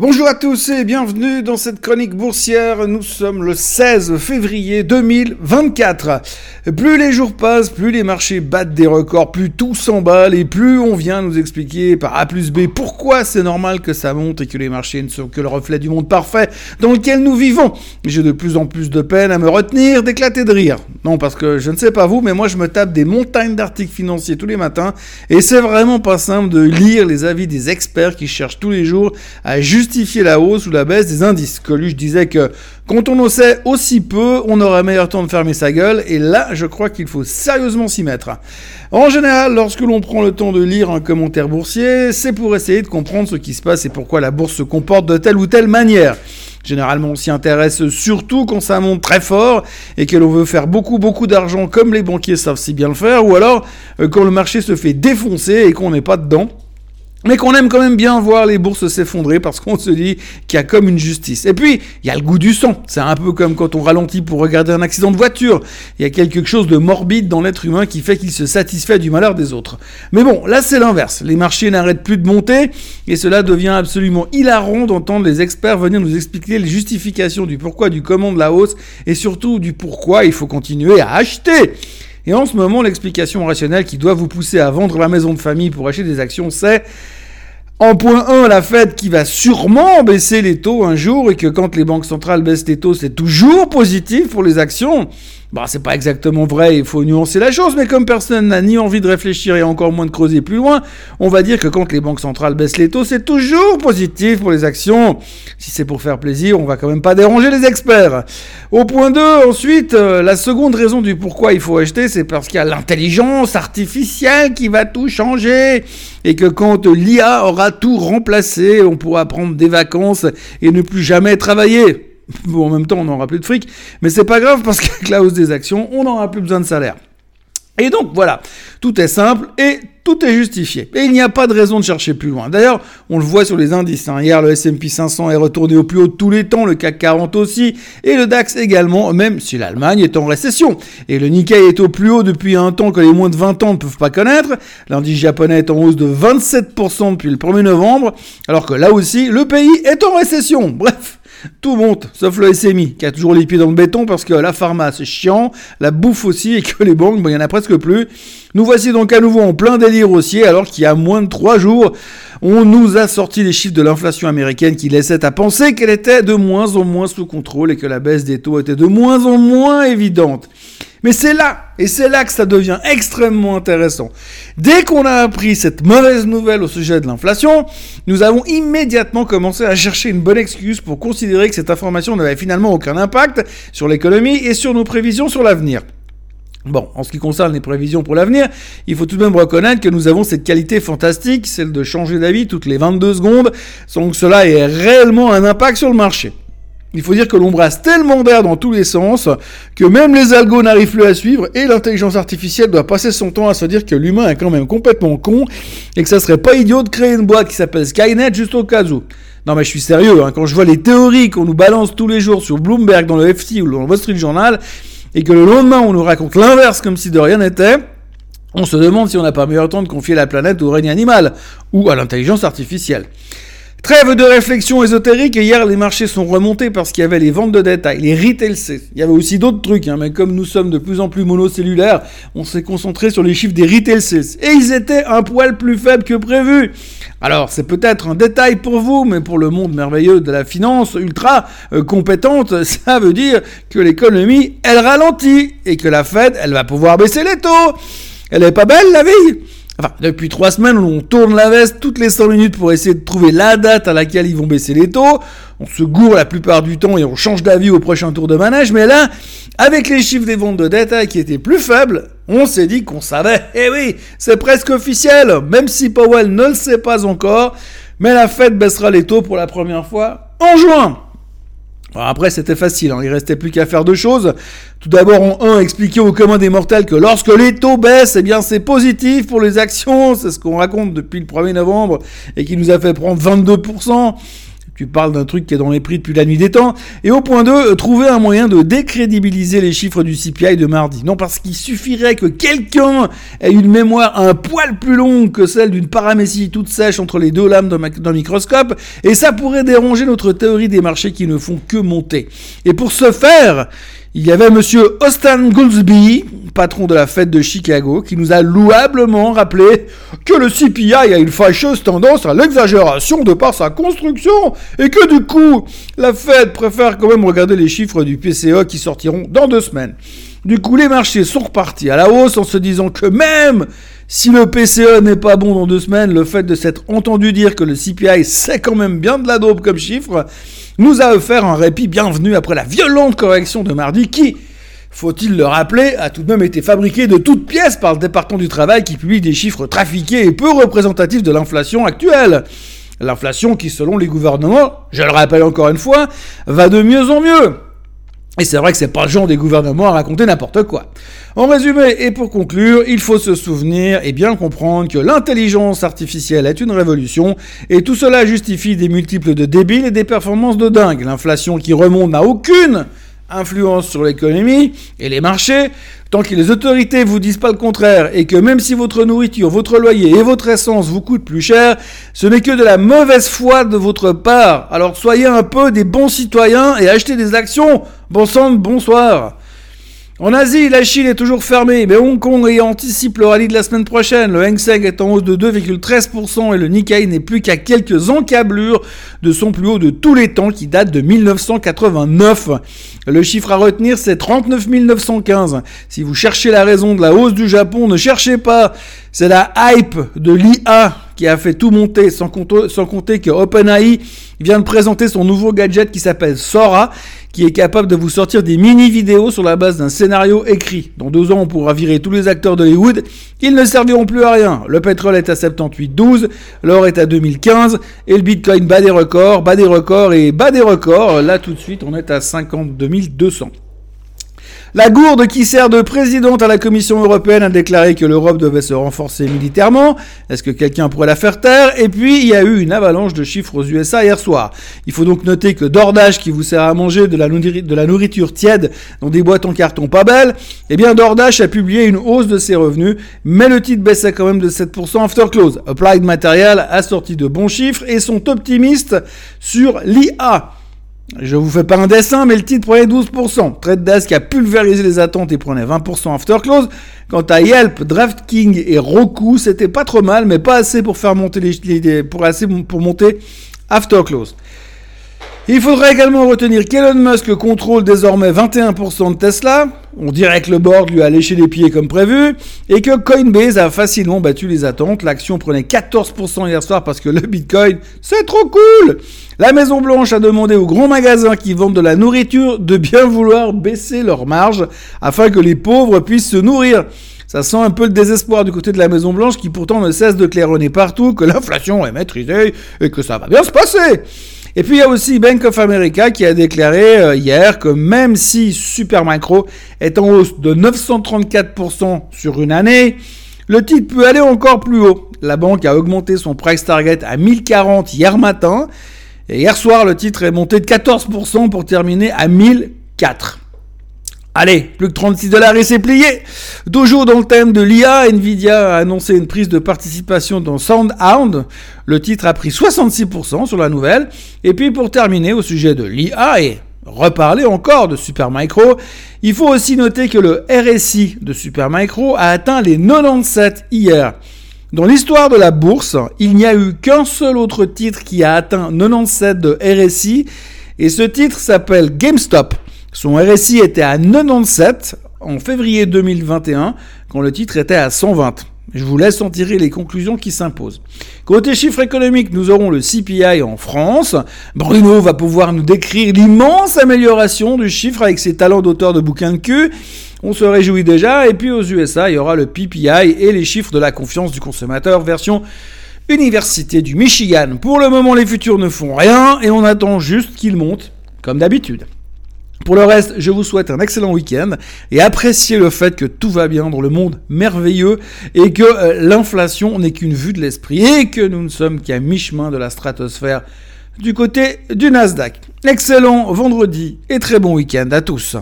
Bonjour à tous et bienvenue dans cette chronique boursière. Nous sommes le 16 février 2024. Plus les jours passent, plus les marchés battent des records, plus tout s'emballe et plus on vient nous expliquer par A plus B pourquoi c'est normal que ça monte et que les marchés ne sont que le reflet du monde parfait dans lequel nous vivons. J'ai de plus en plus de peine à me retenir d'éclater de rire. Non, parce que je ne sais pas vous, mais moi je me tape des montagnes d'articles financiers tous les matins et c'est vraiment pas simple de lire les avis des experts qui cherchent tous les jours à juste justifier la hausse ou la baisse des indices. Coluche disait que quand on en sait aussi peu, on aurait meilleur temps de fermer sa gueule, et là, je crois qu'il faut sérieusement s'y mettre. En général, lorsque l'on prend le temps de lire un commentaire boursier, c'est pour essayer de comprendre ce qui se passe et pourquoi la bourse se comporte de telle ou telle manière. Généralement, on s'y intéresse surtout quand ça monte très fort et que l'on veut faire beaucoup beaucoup d'argent comme les banquiers savent si bien le faire, ou alors euh, quand le marché se fait défoncer et qu'on n'est pas dedans mais qu'on aime quand même bien voir les bourses s'effondrer parce qu'on se dit qu'il y a comme une justice. Et puis, il y a le goût du sang. C'est un peu comme quand on ralentit pour regarder un accident de voiture. Il y a quelque chose de morbide dans l'être humain qui fait qu'il se satisfait du malheur des autres. Mais bon, là c'est l'inverse. Les marchés n'arrêtent plus de monter et cela devient absolument hilarant d'entendre les experts venir nous expliquer les justifications du pourquoi, du comment de la hausse et surtout du pourquoi il faut continuer à acheter. Et en ce moment, l'explication rationnelle qui doit vous pousser à vendre la maison de famille pour acheter des actions, c'est en point 1, la Fed qui va sûrement baisser les taux un jour et que quand les banques centrales baissent les taux, c'est toujours positif pour les actions. Bon, c'est pas exactement vrai, il faut nuancer la chose, mais comme personne n'a ni envie de réfléchir et encore moins de creuser plus loin, on va dire que quand les banques centrales baissent les taux, c'est toujours positif pour les actions. Si c'est pour faire plaisir, on va quand même pas déranger les experts. Au point 2, ensuite, euh, la seconde raison du pourquoi il faut acheter, c'est parce qu'il y a l'intelligence artificielle qui va tout changer et que quand l'IA aura tout remplacé, on pourra prendre des vacances et ne plus jamais travailler. Bon, en même temps, on n'aura plus de fric, mais c'est pas grave parce qu'avec la hausse des actions, on n'aura plus besoin de salaire. Et donc voilà, tout est simple et tout est justifié. Et il n'y a pas de raison de chercher plus loin. D'ailleurs, on le voit sur les indices. Hein. Hier, le S&P 500 est retourné au plus haut de tous les temps, le CAC 40 aussi, et le DAX également, même si l'Allemagne est en récession. Et le Nikkei est au plus haut depuis un temps que les moins de 20 ans ne peuvent pas connaître. L'indice japonais est en hausse de 27% depuis le 1er novembre, alors que là aussi, le pays est en récession. Bref. Tout monte, sauf le SMI, qui a toujours les pieds dans le béton parce que la pharma, c'est chiant, la bouffe aussi, et que les banques, bon, il y en a presque plus. Nous voici donc à nouveau en plein délire haussier, alors qu'il y a moins de trois jours, on nous a sorti les chiffres de l'inflation américaine qui laissaient à penser qu'elle était de moins en moins sous contrôle et que la baisse des taux était de moins en moins évidente. Mais c'est là, et c'est là que ça devient extrêmement intéressant. Dès qu'on a appris cette mauvaise nouvelle au sujet de l'inflation, nous avons immédiatement commencé à chercher une bonne excuse pour considérer que cette information n'avait finalement aucun impact sur l'économie et sur nos prévisions sur l'avenir. Bon, en ce qui concerne les prévisions pour l'avenir, il faut tout de même reconnaître que nous avons cette qualité fantastique, celle de changer d'avis toutes les 22 secondes, sans que cela ait réellement un impact sur le marché. Il faut dire que l'on brasse tellement d'air dans tous les sens que même les algos n'arrivent plus à suivre et l'intelligence artificielle doit passer son temps à se dire que l'humain est quand même complètement con et que ça serait pas idiot de créer une boîte qui s'appelle Skynet juste au cas où. Non mais je suis sérieux, hein, quand je vois les théories qu'on nous balance tous les jours sur Bloomberg, dans le FT ou dans le Wall Street Journal, et que le lendemain on nous raconte l'inverse comme si de rien n'était, on se demande si on n'a pas meilleur temps de confier la planète au règne animal ou à l'intelligence artificielle. Trêve de réflexion ésotérique, hier les marchés sont remontés parce qu'il y avait les ventes de détail, les retail sales. Il y avait aussi d'autres trucs, hein, mais comme nous sommes de plus en plus monocellulaires, on s'est concentré sur les chiffres des retail sales. Et ils étaient un poil plus faibles que prévu. Alors c'est peut-être un détail pour vous, mais pour le monde merveilleux de la finance ultra euh, compétente, ça veut dire que l'économie, elle ralentit et que la Fed, elle va pouvoir baisser les taux. Elle est pas belle la vie Enfin, depuis trois semaines, on tourne la veste toutes les 100 minutes pour essayer de trouver la date à laquelle ils vont baisser les taux. On se gourre la plupart du temps et on change d'avis au prochain tour de manège. Mais là, avec les chiffres des ventes de détail qui étaient plus faibles, on s'est dit qu'on savait. Eh oui, c'est presque officiel, même si Powell ne le sait pas encore. Mais la Fed baissera les taux pour la première fois en juin après, c'était facile, hein. il restait plus qu'à faire deux choses. Tout d'abord, en un, expliquer aux commun des mortels que lorsque les taux baissent, eh bien, c'est positif pour les actions. C'est ce qu'on raconte depuis le 1er novembre et qui nous a fait prendre 22%. Tu parles d'un truc qui est dans les prix depuis la nuit des temps. Et au point 2, euh, trouver un moyen de décrédibiliser les chiffres du CPI de mardi. Non, parce qu'il suffirait que quelqu'un ait une mémoire un poil plus longue que celle d'une paramécie toute sèche entre les deux lames d'un microscope, et ça pourrait déranger notre théorie des marchés qui ne font que monter. Et pour ce faire, il y avait monsieur Austin Goolsbee, patron de la fête de Chicago, qui nous a louablement rappelé que le CPI a une fâcheuse tendance à l'exagération de par sa construction et que du coup, la Fed préfère quand même regarder les chiffres du PCE qui sortiront dans deux semaines. Du coup, les marchés sont repartis à la hausse en se disant que même si le PCE n'est pas bon dans deux semaines, le fait de s'être entendu dire que le CPI c'est quand même bien de la dope comme chiffre, nous a offert un répit bienvenu après la violente correction de mardi qui, faut-il le rappeler, a tout de même été fabriqué de toutes pièces par le département du travail qui publie des chiffres trafiqués et peu représentatifs de l'inflation actuelle. L'inflation qui, selon les gouvernements, je le rappelle encore une fois, va de mieux en mieux. Et c'est vrai que c'est pas le genre des gouvernements à raconter n'importe quoi. En résumé, et pour conclure, il faut se souvenir et bien comprendre que l'intelligence artificielle est une révolution, et tout cela justifie des multiples de débiles et des performances de dingue. L'inflation qui remonte n'a aucune influence sur l'économie et les marchés, tant que les autorités vous disent pas le contraire et que même si votre nourriture, votre loyer et votre essence vous coûtent plus cher, ce n'est que de la mauvaise foi de votre part. Alors soyez un peu des bons citoyens et achetez des actions. Bon sang, bonsoir. En Asie, la Chine est toujours fermée, mais Hong Kong y anticipe le rallye de la semaine prochaine. Le Hang Seng est en hausse de 2,13% et le Nikkei n'est plus qu'à quelques encablures de son plus haut de tous les temps qui date de 1989. Le chiffre à retenir, c'est 39 915. Si vous cherchez la raison de la hausse du Japon, ne cherchez pas. C'est la hype de l'IA qui a fait tout monter, sans compter, que OpenAI vient de présenter son nouveau gadget qui s'appelle Sora qui est capable de vous sortir des mini-vidéos sur la base d'un scénario écrit. Dans deux ans, on pourra virer tous les acteurs d'Hollywood. Ils ne serviront plus à rien. Le pétrole est à 78,12, l'or est à 2015, et le bitcoin bat des records, bat des records et bat des records. Là, tout de suite, on est à 52 200. La gourde qui sert de présidente à la Commission européenne a déclaré que l'Europe devait se renforcer militairement. Est-ce que quelqu'un pourrait la faire taire? Et puis, il y a eu une avalanche de chiffres aux USA hier soir. Il faut donc noter que DoorDash, qui vous sert à manger de la, nourriture tiède dans des boîtes en carton pas belles, eh bien, DoorDash a publié une hausse de ses revenus, mais le titre baissait quand même de 7% after close. Applied Material a sorti de bons chiffres et sont optimistes sur l'IA. Je vous fais pas un dessin, mais le titre prenait 12%. Trade Desk a pulvérisé les attentes et prenait 20% after close. Quant à Yelp, DraftKings et Roku, c'était pas trop mal, mais pas assez pour faire monter les, pour assez pour monter after close. Il faudrait également retenir qu'Elon Musk contrôle désormais 21% de Tesla. On dirait que le board lui a léché les pieds comme prévu. Et que Coinbase a facilement battu les attentes. L'action prenait 14% hier soir parce que le Bitcoin, c'est trop cool La Maison Blanche a demandé aux grands magasins qui vendent de la nourriture de bien vouloir baisser leurs marges afin que les pauvres puissent se nourrir. Ça sent un peu le désespoir du côté de la Maison Blanche qui pourtant ne cesse de claironner partout que l'inflation est maîtrisée et que ça va bien se passer. Et puis il y a aussi Bank of America qui a déclaré euh, hier que même si Supermicro est en hausse de 934% sur une année, le titre peut aller encore plus haut. La banque a augmenté son price target à 1040 hier matin. Et hier soir, le titre est monté de 14% pour terminer à 1004. Allez, plus que 36 dollars et c'est plié. Toujours dans le thème de l'IA, Nvidia a annoncé une prise de participation dans SoundHound. Le titre a pris 66% sur la nouvelle. Et puis pour terminer au sujet de l'IA et reparler encore de Supermicro, il faut aussi noter que le RSI de Supermicro a atteint les 97 hier. Dans l'histoire de la bourse, il n'y a eu qu'un seul autre titre qui a atteint 97 de RSI et ce titre s'appelle GameStop. Son RSI était à 97 en février 2021 quand le titre était à 120. Je vous laisse en tirer les conclusions qui s'imposent. Côté chiffres économiques, nous aurons le CPI en France. Bruno va pouvoir nous décrire l'immense amélioration du chiffre avec ses talents d'auteur de bouquins de cul. On se réjouit déjà. Et puis aux USA, il y aura le PPI et les chiffres de la confiance du consommateur version Université du Michigan. Pour le moment, les futurs ne font rien et on attend juste qu'ils montent, comme d'habitude. Pour le reste, je vous souhaite un excellent week-end et appréciez le fait que tout va bien dans le monde merveilleux et que euh, l'inflation n'est qu'une vue de l'esprit et que nous ne sommes qu'à mi-chemin de la stratosphère du côté du Nasdaq. Excellent vendredi et très bon week-end à tous.